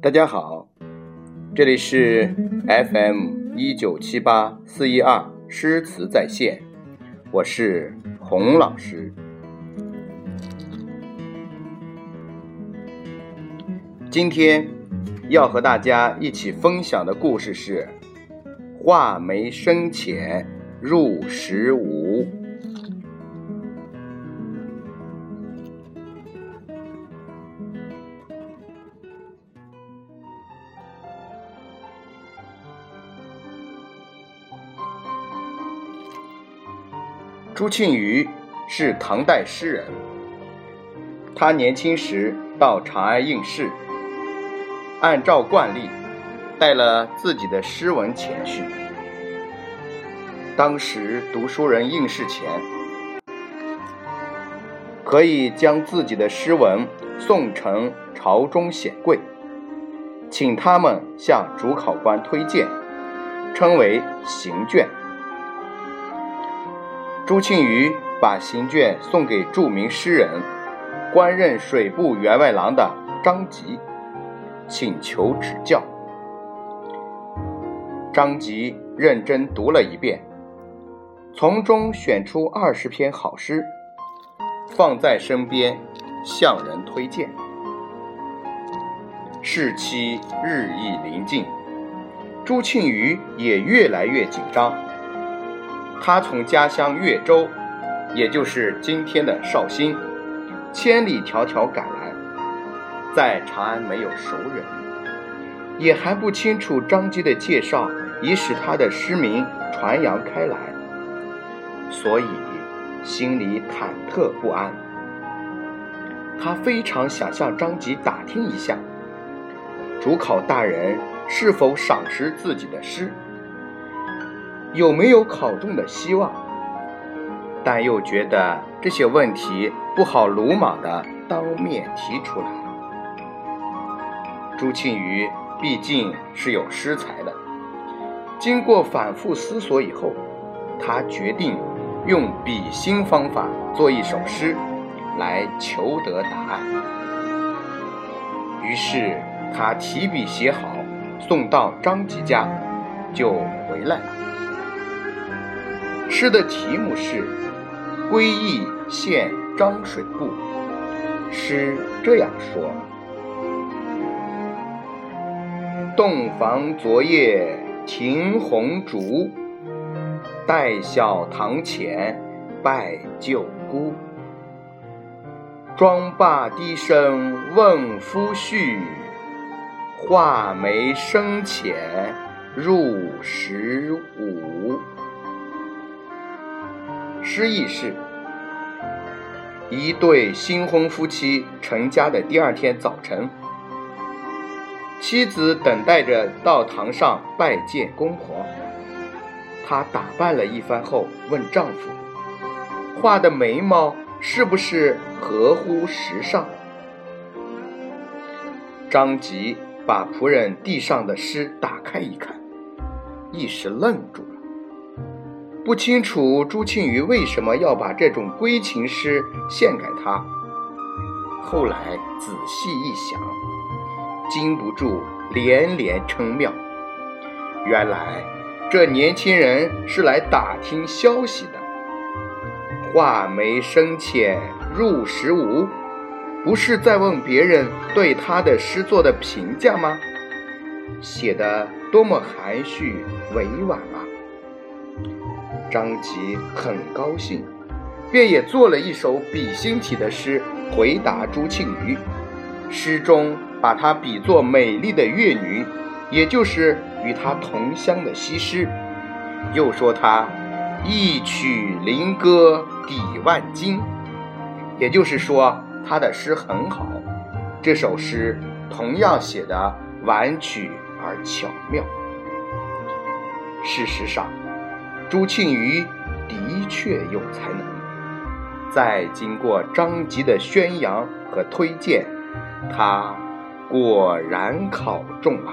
大家好，这里是 FM 一九七八四一二诗词在线，我是洪老师。今天要和大家一起分享的故事是《画眉深浅入时无》。朱庆余是唐代诗人，他年轻时到长安应试。按照惯例，带了自己的诗文前去。当时读书人应试前，可以将自己的诗文送呈朝中显贵，请他们向主考官推荐，称为行卷。朱庆余把行卷送给著名诗人、官任水部员外郎的张籍。请求指教。张籍认真读了一遍，从中选出二十篇好诗，放在身边，向人推荐。事期日益临近，朱庆余也越来越紧张。他从家乡越州，也就是今天的绍兴，千里迢迢赶来。在长安没有熟人，也还不清楚张籍的介绍已使他的诗名传扬开来，所以心里忐忑不安。他非常想向张籍打听一下，主考大人是否赏识自己的诗，有没有考中的希望，但又觉得这些问题不好鲁莽的当面提出来。朱庆余毕竟是有诗才的，经过反复思索以后，他决定用比心方法做一首诗，来求得答案。于是他提笔写好，送到张籍家，就回来了。诗的题目是《归义县张水部》，诗这样说。洞房昨夜停红烛，待小堂前拜舅姑。妆罢低声问夫婿，画眉深浅入时午。诗意是：一对新婚夫妻成家的第二天早晨。妻子等待着到堂上拜见公婆，她打扮了一番后问丈夫：“画的眉毛是不是合乎时尚？”张籍把仆人递上的诗打开一看，一时愣住了，不清楚朱庆余为什么要把这种闺情诗献给他。后来仔细一想。禁不住连连称妙。原来这年轻人是来打听消息的。画眉深浅入时无，不是在问别人对他的诗作的评价吗？写的多么含蓄委婉啊！张籍很高兴，便也做了一首比心体的诗回答朱庆余。诗中。把她比作美丽的月女，也就是与他同乡的西施。又说他一曲灵歌抵万金，也就是说他的诗很好。这首诗同样写得婉曲而巧妙。事实上，朱庆余的确有才能。在经过张籍的宣扬和推荐，他。果然考中了。